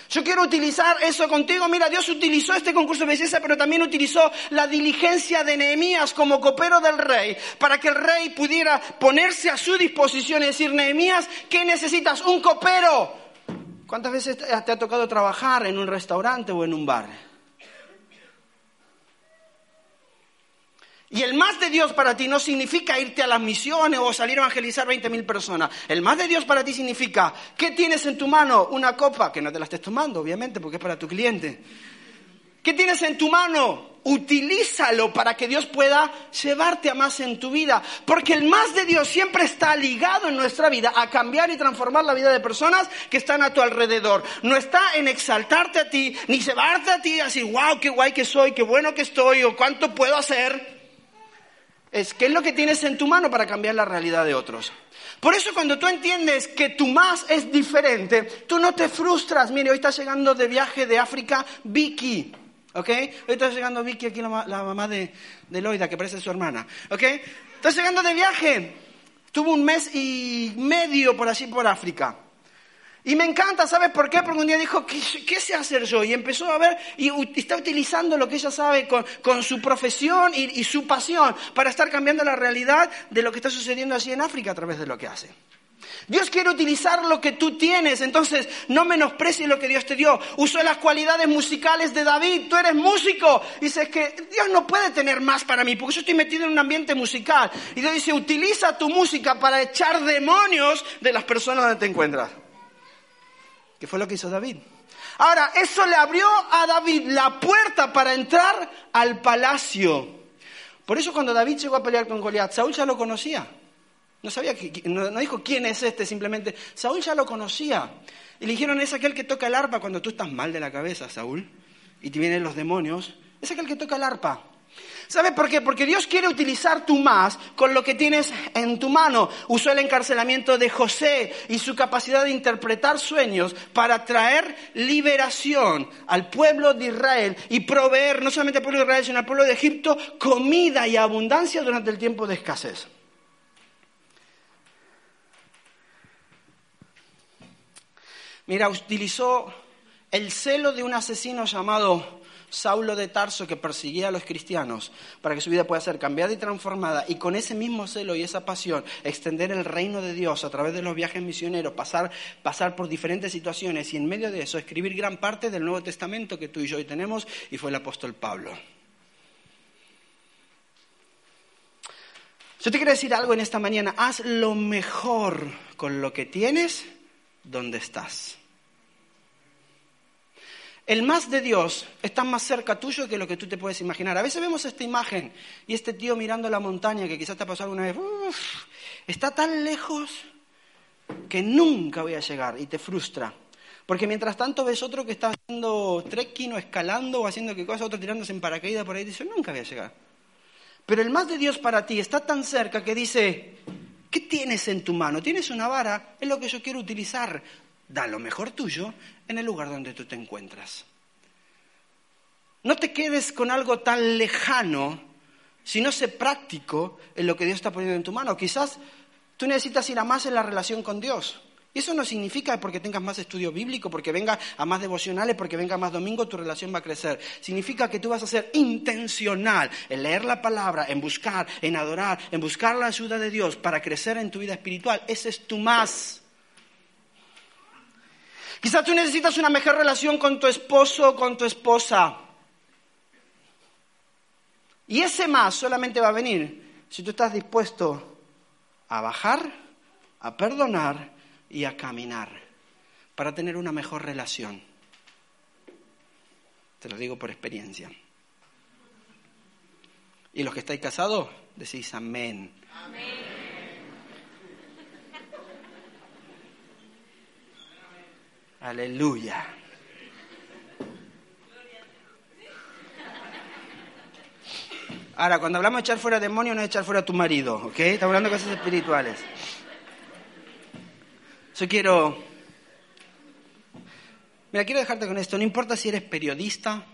Yo quiero utilizar eso contigo. Mira, Dios utilizó este concurso de belleza, pero también utilizó la diligencia de Nehemías como copero del rey, para que el rey pudiera ponerse a su disposición y decir, Nehemías, ¿qué necesitas? Un copero ¿Cuántas veces te ha tocado trabajar en un restaurante o en un bar? Y el más de Dios para ti no significa irte a las misiones o salir a evangelizar 20.000 personas. El más de Dios para ti significa, ¿qué tienes en tu mano? Una copa, que no te la estés tomando, obviamente, porque es para tu cliente. ¿Qué tienes en tu mano? utilízalo para que Dios pueda llevarte a más en tu vida. Porque el más de Dios siempre está ligado en nuestra vida a cambiar y transformar la vida de personas que están a tu alrededor. No está en exaltarte a ti, ni llevarte a ti, así, wow, qué guay que soy, qué bueno que estoy, o cuánto puedo hacer. Es qué es lo que tienes en tu mano para cambiar la realidad de otros. Por eso cuando tú entiendes que tu más es diferente, tú no te frustras. Mire, hoy está llegando de viaje de África Vicky. ¿Ok? Hoy está llegando Vicky aquí, la, mamá de, de, Loida, que parece su hermana, ¿ok? Está llegando de viaje. Tuvo un mes y medio por así por África. Y me encanta, ¿sabes por qué? Porque un día dijo, ¿qué, qué sé hacer yo? Y empezó a ver, y está utilizando lo que ella sabe con, con su profesión y, y, su pasión para estar cambiando la realidad de lo que está sucediendo así en África a través de lo que hace. Dios quiere utilizar lo que tú tienes, entonces no menosprecies lo que Dios te dio. Usó las cualidades musicales de David, tú eres músico. Dices que Dios no puede tener más para mí, porque yo estoy metido en un ambiente musical. Y Dios dice, utiliza tu música para echar demonios de las personas donde te encuentras. ¿Qué fue lo que hizo David? Ahora, eso le abrió a David la puerta para entrar al palacio. Por eso cuando David llegó a pelear con Goliat, Saúl ya lo conocía. No sabía, no, dijo quién es este, simplemente Saúl ya lo conocía. Y le dijeron, es aquel que toca el arpa cuando tú estás mal de la cabeza, Saúl, y te vienen los demonios. Es aquel que toca el arpa. ¿Sabe por qué? Porque Dios quiere utilizar tu más con lo que tienes en tu mano. Usó el encarcelamiento de José y su capacidad de interpretar sueños para traer liberación al pueblo de Israel y proveer no solamente al pueblo de Israel, sino al pueblo de Egipto comida y abundancia durante el tiempo de escasez. Mira, utilizó el celo de un asesino llamado Saulo de Tarso que perseguía a los cristianos para que su vida pueda ser cambiada y transformada y con ese mismo celo y esa pasión extender el reino de Dios a través de los viajes misioneros, pasar, pasar por diferentes situaciones y en medio de eso escribir gran parte del Nuevo Testamento que tú y yo hoy tenemos y fue el apóstol Pablo. Yo te quiero decir algo en esta mañana, haz lo mejor con lo que tienes donde estás. El más de Dios está más cerca tuyo que lo que tú te puedes imaginar. A veces vemos esta imagen y este tío mirando la montaña que quizás te ha pasado alguna vez, está tan lejos que nunca voy a llegar y te frustra. Porque mientras tanto ves otro que está haciendo trekking o escalando o haciendo qué cosa, otro tirándose en paracaídas por ahí y dice, nunca voy a llegar. Pero el más de Dios para ti está tan cerca que dice, ¿qué tienes en tu mano? Tienes una vara, es lo que yo quiero utilizar da lo mejor tuyo en el lugar donde tú te encuentras. No te quedes con algo tan lejano, sino sé práctico en lo que Dios está poniendo en tu mano. Quizás tú necesitas ir a más en la relación con Dios. Y eso no significa porque tengas más estudio bíblico, porque venga a más devocionales, porque venga más domingo, tu relación va a crecer. Significa que tú vas a ser intencional en leer la palabra, en buscar, en adorar, en buscar la ayuda de Dios para crecer en tu vida espiritual. Ese es tu más. Quizás tú necesitas una mejor relación con tu esposo o con tu esposa. Y ese más solamente va a venir si tú estás dispuesto a bajar, a perdonar y a caminar para tener una mejor relación. Te lo digo por experiencia. Y los que estáis casados, decís amén. Amén. Aleluya. Ahora, cuando hablamos de echar fuera demonios, no es echar fuera a tu marido, ¿ok? Estamos hablando de cosas espirituales. Yo quiero... Mira, quiero dejarte con esto. No importa si eres periodista,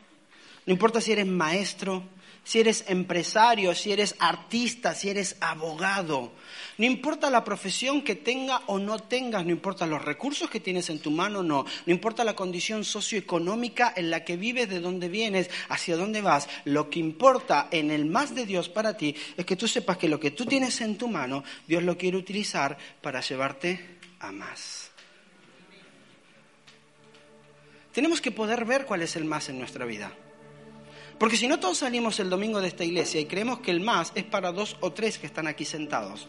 no importa si eres maestro, si eres empresario, si eres artista, si eres abogado. No importa la profesión que tenga o no tengas, no importa los recursos que tienes en tu mano o no, no importa la condición socioeconómica en la que vives, de dónde vienes, hacia dónde vas. Lo que importa en el más de Dios para ti es que tú sepas que lo que tú tienes en tu mano, Dios lo quiere utilizar para llevarte más. Tenemos que poder ver cuál es el más en nuestra vida. Porque si no todos salimos el domingo de esta iglesia y creemos que el más es para dos o tres que están aquí sentados.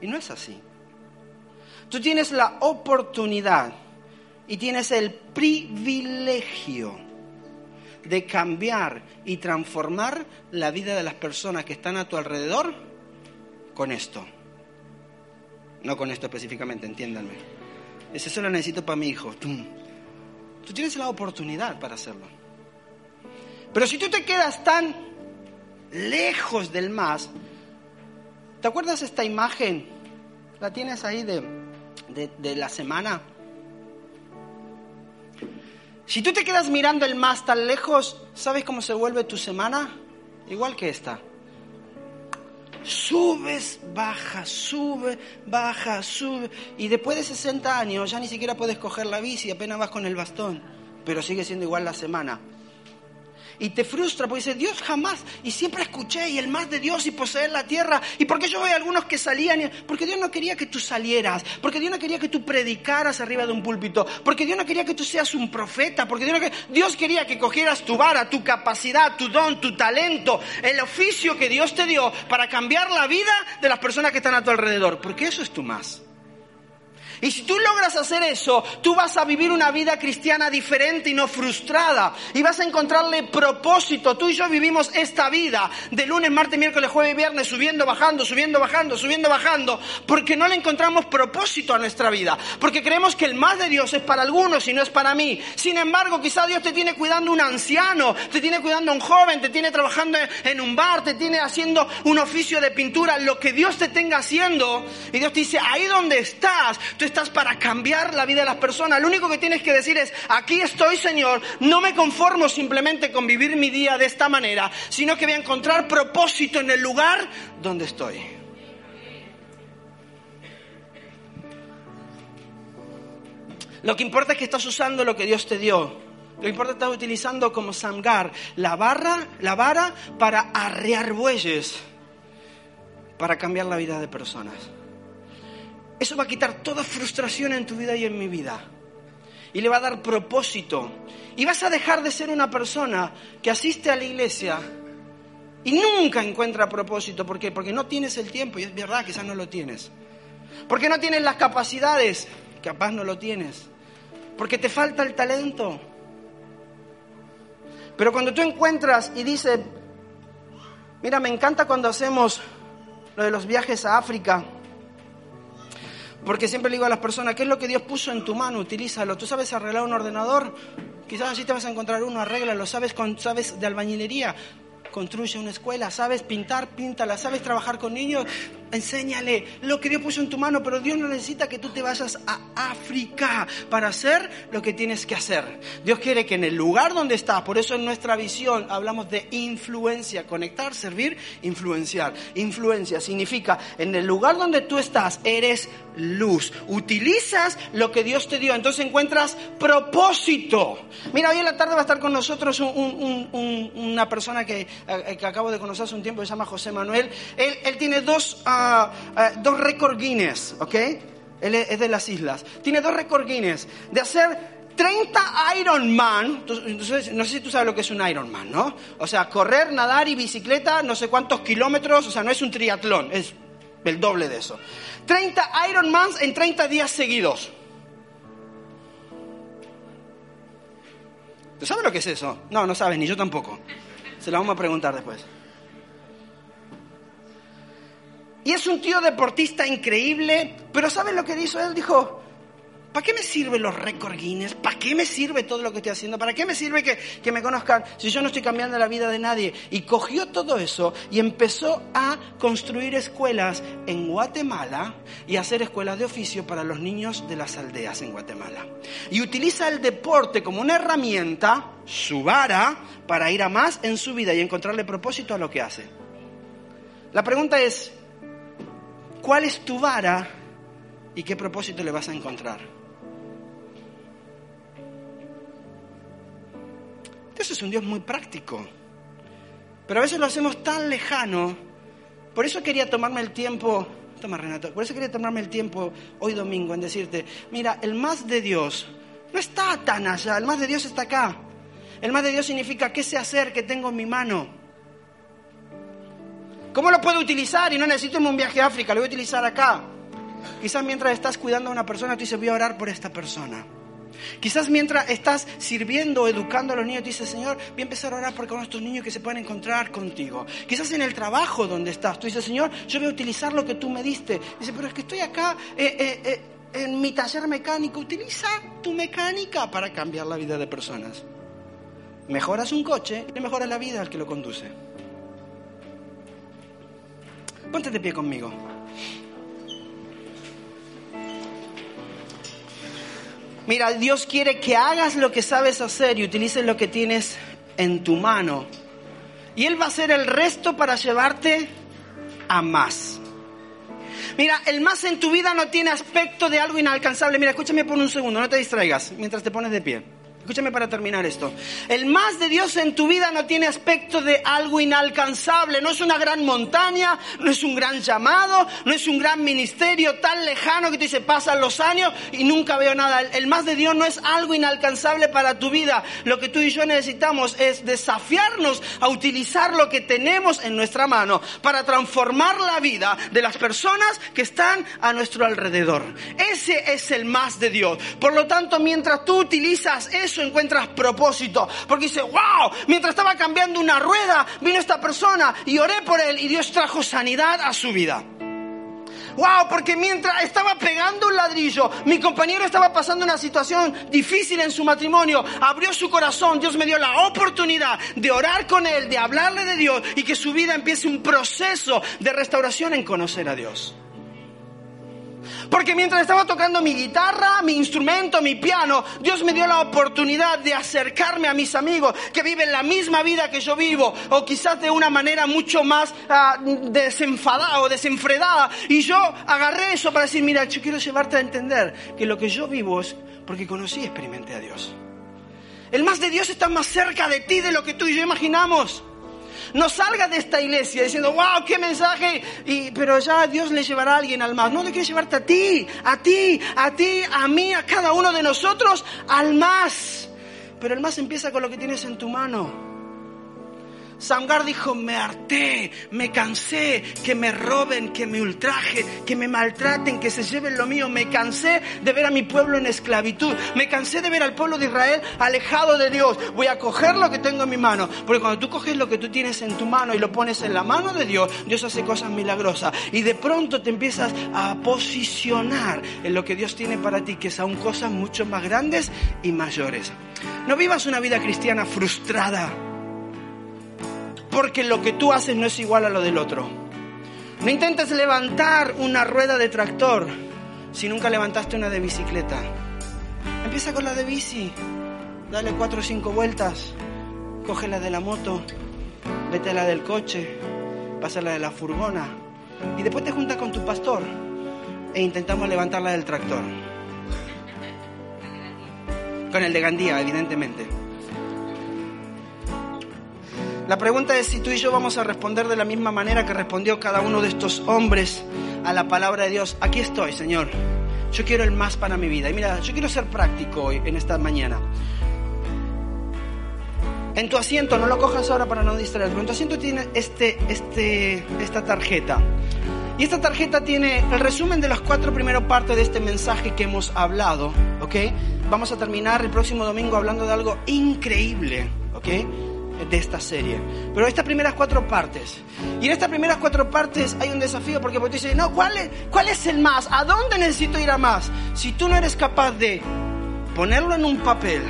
Y no es así. Tú tienes la oportunidad y tienes el privilegio de cambiar y transformar la vida de las personas que están a tu alrededor con esto. No con esto específicamente, entiéndanme. Eso lo necesito para mi hijo. Tú tienes la oportunidad para hacerlo. Pero si tú te quedas tan lejos del más, ¿te acuerdas esta imagen? ¿La tienes ahí de, de, la semana? Si tú te quedas mirando el más tan lejos, ¿sabes cómo se vuelve tu semana? Igual que esta. Subes, bajas, sube, baja, sube. Y después de 60 años ya ni siquiera puedes coger la bici, apenas vas con el bastón. Pero sigue siendo igual la semana y te frustra porque dices, Dios jamás, y siempre escuché, y el más de Dios y poseer la tierra. ¿Y por qué yo veo algunos que salían? Porque Dios no quería que tú salieras, porque Dios no quería que tú predicaras arriba de un púlpito, porque Dios no quería que tú seas un profeta, porque Dios, Dios quería que cogieras tu vara, tu capacidad, tu don, tu talento, el oficio que Dios te dio para cambiar la vida de las personas que están a tu alrededor, porque eso es tu más. Y si tú logras hacer eso, tú vas a vivir una vida cristiana diferente y no frustrada. Y vas a encontrarle propósito. Tú y yo vivimos esta vida de lunes, martes, miércoles, jueves y viernes, subiendo, bajando, subiendo, bajando, subiendo, bajando, porque no le encontramos propósito a nuestra vida. Porque creemos que el más de Dios es para algunos y no es para mí. Sin embargo, quizá Dios te tiene cuidando un anciano, te tiene cuidando un joven, te tiene trabajando en un bar, te tiene haciendo un oficio de pintura, lo que Dios te tenga haciendo. Y Dios te dice, ahí donde estás, estás para cambiar la vida de las personas. Lo único que tienes que decir es, aquí estoy Señor, no me conformo simplemente con vivir mi día de esta manera, sino que voy a encontrar propósito en el lugar donde estoy. Lo que importa es que estás usando lo que Dios te dio. Lo que importa es que estás utilizando como samgar la barra, la vara para arrear bueyes, para cambiar la vida de personas. Eso va a quitar toda frustración en tu vida y en mi vida. Y le va a dar propósito. Y vas a dejar de ser una persona que asiste a la iglesia y nunca encuentra propósito. ¿Por qué? Porque no tienes el tiempo. Y es verdad, quizás no lo tienes. Porque no tienes las capacidades. Capaz no lo tienes. Porque te falta el talento. Pero cuando tú encuentras y dices, mira, me encanta cuando hacemos lo de los viajes a África porque siempre le digo a las personas, ¿qué es lo que Dios puso en tu mano? Utilízalo. ¿Tú sabes arreglar un ordenador? Quizás así te vas a encontrar uno, arréglalo. ¿Sabes, con, sabes de albañilería? Construye una escuela. ¿Sabes pintar? Píntala. ¿Sabes trabajar con niños? Enséñale lo que Dios puso en tu mano, pero Dios no necesita que tú te vayas a África para hacer lo que tienes que hacer. Dios quiere que en el lugar donde estás, por eso en nuestra visión hablamos de influencia, conectar, servir, influenciar. Influencia significa en el lugar donde tú estás eres luz. Utilizas lo que Dios te dio, entonces encuentras propósito. Mira, hoy en la tarde va a estar con nosotros una persona que, eh, que, acabo de conocer hace un tiempo, se llama José Manuel. Él, él tiene dos dos récord Guinness, ¿ok? Él es de las islas. Tiene dos récord Guinness de hacer 30 Ironman, entonces, no sé si tú sabes lo que es un Ironman, ¿no? O sea, correr, nadar y bicicleta, no sé cuántos kilómetros, o sea, no es un triatlón, es el doble de eso. 30 Ironmans en 30 días seguidos. ¿Tú sabes lo que es eso? No, no sabes, ni yo tampoco. Se lo vamos a preguntar después. Y es un tío deportista increíble, pero ¿saben lo que hizo? Él dijo, ¿para qué me sirven los récord Guinness? ¿Para qué me sirve todo lo que estoy haciendo? ¿Para qué me sirve que, que, me conozcan si yo no estoy cambiando la vida de nadie? Y cogió todo eso y empezó a construir escuelas en Guatemala y hacer escuelas de oficio para los niños de las aldeas en Guatemala. Y utiliza el deporte como una herramienta, su vara, para ir a más en su vida y encontrarle propósito a lo que hace. La pregunta es, ¿Cuál es tu vara y qué propósito le vas a encontrar? Dios es un Dios muy práctico, pero a veces lo hacemos tan lejano. Por eso quería tomarme el tiempo, toma Renato, por eso quería tomarme el tiempo hoy domingo en decirte, mira, el más de Dios no está tan allá, el más de Dios está acá. El más de Dios significa qué sé hacer, que tengo en mi mano. ¿Cómo lo puedo utilizar? Y no necesito un viaje a África, lo voy a utilizar acá. Quizás mientras estás cuidando a una persona, tú dices, voy a orar por esta persona. Quizás mientras estás sirviendo educando a los niños, dices, Señor, voy a empezar a orar por estos niños que se pueden encontrar contigo. Quizás en el trabajo donde estás, tú dices, Señor, yo voy a utilizar lo que tú me diste. Dice, pero es que estoy acá eh, eh, eh, en mi taller mecánico. Utiliza tu mecánica para cambiar la vida de personas. Mejoras un coche, le mejoras la vida al que lo conduce. Ponte de pie conmigo. Mira, Dios quiere que hagas lo que sabes hacer y utilices lo que tienes en tu mano. Y Él va a hacer el resto para llevarte a más. Mira, el más en tu vida no tiene aspecto de algo inalcanzable. Mira, escúchame por un segundo, no te distraigas mientras te pones de pie. Escúchame para terminar esto. El más de Dios en tu vida no tiene aspecto de algo inalcanzable. No es una gran montaña, no es un gran llamado, no es un gran ministerio tan lejano que te dice pasan los años y nunca veo nada. El más de Dios no es algo inalcanzable para tu vida. Lo que tú y yo necesitamos es desafiarnos a utilizar lo que tenemos en nuestra mano para transformar la vida de las personas que están a nuestro alrededor. Ese es el más de Dios. Por lo tanto, mientras tú utilizas eso, encuentras propósito. Porque dice, wow, mientras estaba cambiando una rueda, vino esta persona y oré por él y Dios trajo sanidad a su vida. Wow, porque mientras estaba pegando un ladrillo, mi compañero estaba pasando una situación difícil en su matrimonio, abrió su corazón, Dios me dio la oportunidad de orar con él, de hablarle de Dios y que su vida empiece un proceso de restauración en conocer a Dios. Porque mientras estaba tocando mi guitarra, mi instrumento, mi piano, Dios me dio la oportunidad de acercarme a mis amigos que viven la misma vida que yo vivo, o quizás de una manera mucho más ah, desenfadada o desenfredada. Y yo agarré eso para decir, mira, yo quiero llevarte a entender que lo que yo vivo es porque conocí y experimenté a Dios. El más de Dios está más cerca de ti de lo que tú y yo imaginamos. No salga de esta iglesia diciendo, wow, qué mensaje, y, pero ya Dios le llevará a alguien al más. No, le quiere llevarte a ti, a ti, a ti, a mí, a cada uno de nosotros, al más. Pero el más empieza con lo que tienes en tu mano. Samgar dijo, me harté, me cansé, que me roben, que me ultrajen, que me maltraten, que se lleven lo mío. Me cansé de ver a mi pueblo en esclavitud. Me cansé de ver al pueblo de Israel alejado de Dios. Voy a coger lo que tengo en mi mano. Porque cuando tú coges lo que tú tienes en tu mano y lo pones en la mano de Dios, Dios hace cosas milagrosas. Y de pronto te empiezas a posicionar en lo que Dios tiene para ti, que son cosas mucho más grandes y mayores. No vivas una vida cristiana frustrada porque lo que tú haces no es igual a lo del otro. No intentes levantar una rueda de tractor si nunca levantaste una de bicicleta. Empieza con la de bici, dale cuatro o cinco vueltas, coge la de la moto, vete la del coche, pasa la de la furgona y después te juntas con tu pastor e intentamos levantarla del tractor. Con el de Gandía, evidentemente. La pregunta es si tú y yo vamos a responder de la misma manera que respondió cada uno de estos hombres a la palabra de Dios. Aquí estoy, Señor. Yo quiero el más para mi vida. Y mira, yo quiero ser práctico hoy, en esta mañana. En tu asiento, no lo cojas ahora para no distraerte, en tu asiento tiene este, este, esta tarjeta. Y esta tarjeta tiene el resumen de las cuatro primeras partes de este mensaje que hemos hablado, ¿ok? Vamos a terminar el próximo domingo hablando de algo increíble, ¿ok? De esta serie. Pero estas primeras cuatro partes. Y en estas primeras cuatro partes hay un desafío porque tú dices, no, ¿cuál es, ¿cuál es el más? ¿A dónde necesito ir a más? Si tú no eres capaz de ponerlo en un papel,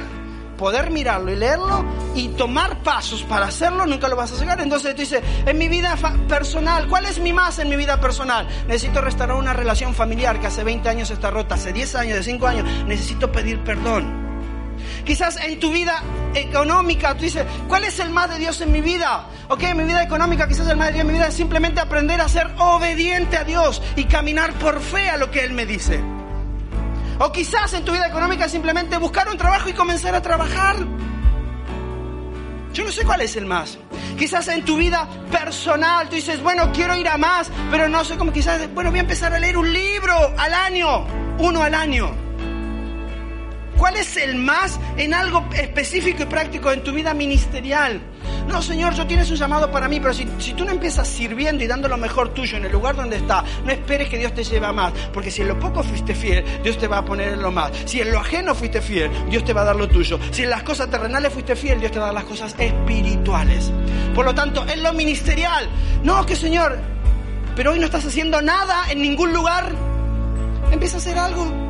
poder mirarlo y leerlo y tomar pasos para hacerlo, nunca lo vas a llegar. Entonces tú dices, en mi vida personal, ¿cuál es mi más en mi vida personal? Necesito restaurar una relación familiar que hace 20 años está rota, hace 10 años, de 5 años. Necesito pedir perdón. Quizás en tu vida económica tú dices, ¿cuál es el más de Dios en mi vida? Ok, en mi vida económica quizás el más de Dios en mi vida es simplemente aprender a ser obediente a Dios y caminar por fe a lo que Él me dice. O quizás en tu vida económica simplemente buscar un trabajo y comenzar a trabajar. Yo no sé cuál es el más. Quizás en tu vida personal tú dices, bueno, quiero ir a más, pero no sé cómo. Quizás, bueno, voy a empezar a leer un libro al año, uno al año. ¿Cuál es el más en algo específico y práctico en tu vida ministerial? No, Señor, yo tienes un llamado para mí, pero si, tú no empiezas sirviendo y dando lo mejor tuyo en el lugar donde está, no esperes que Dios te lleve a más, porque si en lo poco fuiste fiel, Dios te va a poner en lo más. Si en lo ajeno fuiste fiel, Dios te va a dar lo tuyo. Si en las cosas terrenales fuiste fiel, Dios te va a dar las cosas espirituales. Por lo tanto, en lo ministerial, no, que Señor, pero hoy no estás haciendo nada en ningún lugar, empieza a hacer algo.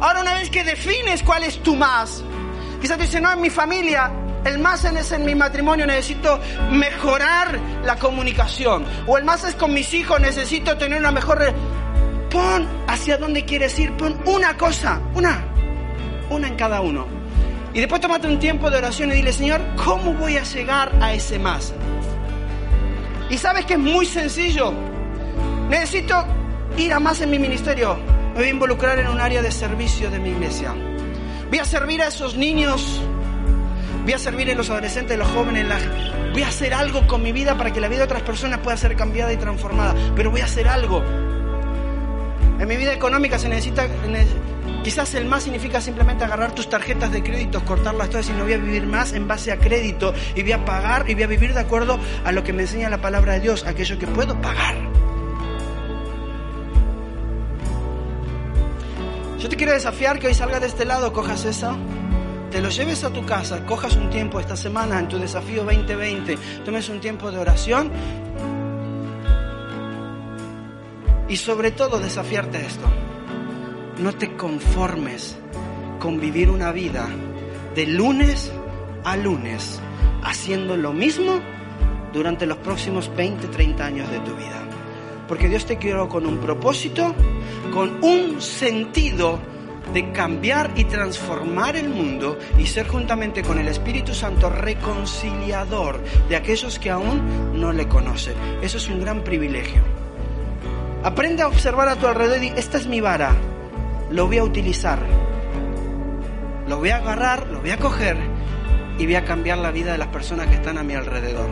Ahora una vez que defines cuál es tu más, quizás tú dices, no, en mi familia, el más es en mi matrimonio, necesito mejorar la comunicación. O el más es con mis hijos, necesito tener una mejor... Pon hacia dónde quieres ir, pon una cosa, una, una en cada uno. Y después tómate un tiempo de oración y dile, Señor, ¿cómo voy a llegar a ese más? Y sabes que es muy sencillo. Necesito ir a más en mi ministerio me voy a involucrar en un área de servicio de mi iglesia. Voy a servir a esos niños. Voy a servir a los adolescentes, a los jóvenes. Voy a hacer algo con mi vida para que la vida de otras personas pueda ser cambiada y transformada. Pero voy a hacer algo. En mi vida económica se necesita, quizás el más significa simplemente agarrar tus tarjetas de crédito, cortarlas todas y no voy a vivir más en base a crédito y voy a pagar y voy a vivir de acuerdo a lo que me enseña la palabra de Dios, aquello que puedo pagar. Yo te quiero desafiar que hoy salgas de este lado, cojas eso, te lo lleves a tu casa, cojas un tiempo esta semana en tu desafío 2020, tomes un tiempo de oración y sobre todo desafiarte esto. No te conformes con vivir una vida de lunes a lunes haciendo lo mismo durante los próximos 20, 30 años de tu vida. Porque Dios te quiere con un propósito, con un sentido de cambiar y transformar el mundo y ser juntamente con el Espíritu Santo reconciliador de aquellos que aún no le conocen. Eso es un gran privilegio. Aprende a observar a tu alrededor y esta es mi vara, lo voy a utilizar, lo voy a agarrar, lo voy a coger y voy a cambiar la vida de las personas que están a mi alrededor.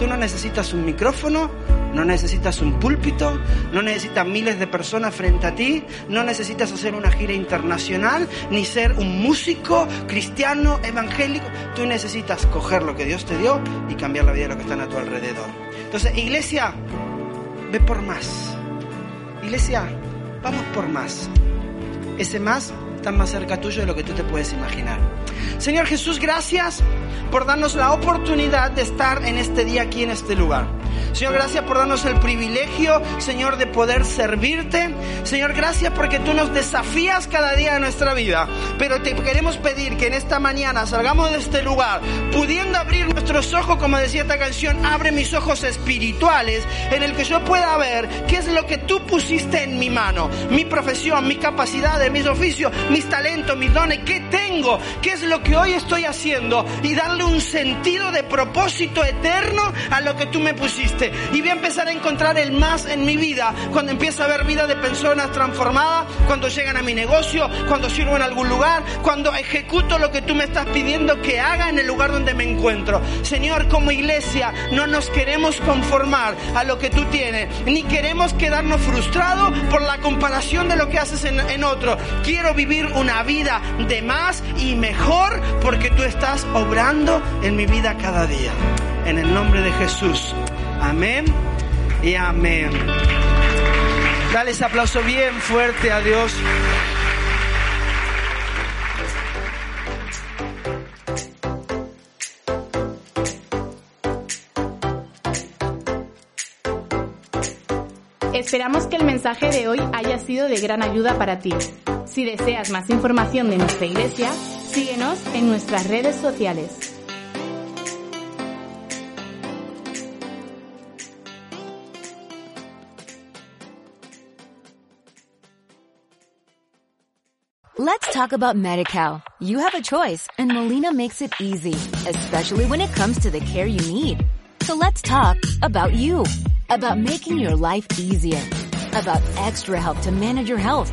Tú no necesitas un micrófono, no necesitas un púlpito, no necesitas miles de personas frente a ti, no necesitas hacer una gira internacional, ni ser un músico cristiano, evangélico. Tú necesitas coger lo que Dios te dio y cambiar la vida de los que están a tu alrededor. Entonces, iglesia, ve por más. Iglesia, vamos por más. Ese más está más cerca tuyo de lo que tú te puedes imaginar. Señor Jesús, gracias por darnos la oportunidad de estar en este día aquí en este lugar. Señor, gracias por darnos el privilegio, Señor, de poder servirte. Señor, gracias porque tú nos desafías cada día de nuestra vida. Pero te queremos pedir que en esta mañana salgamos de este lugar, pudiendo abrir nuestros ojos, como decía esta canción, abre mis ojos espirituales, en el que yo pueda ver qué es lo que tú pusiste en mi mano, mi profesión, mi capacidad, mis oficios, mis talentos, mis dones, qué tengo, qué es lo que hoy estoy haciendo y darle un sentido de propósito eterno a lo que tú me pusiste. Y voy a empezar a encontrar el más en mi vida cuando empieza a ver vida de personas transformadas, cuando llegan a mi negocio, cuando sirvo en algún lugar, cuando ejecuto lo que tú me estás pidiendo que haga en el lugar donde me encuentro. Señor, como iglesia no nos queremos conformar a lo que tú tienes, ni queremos quedarnos frustrados por la comparación de lo que haces en, otro. Quiero una vida de más y mejor porque tú estás obrando en mi vida cada día. En el nombre de Jesús. Amén y amén. Dale ese aplauso bien fuerte a Dios. Esperamos que el mensaje de hoy haya sido de gran ayuda para ti. Si deseas más información de nuestra iglesia, síguenos en nuestras redes sociales. Let's talk about MediCal. You have a choice and Molina makes it easy, especially when it comes to the care you need. So let's talk about you, about making your life easier, about extra help to manage your health.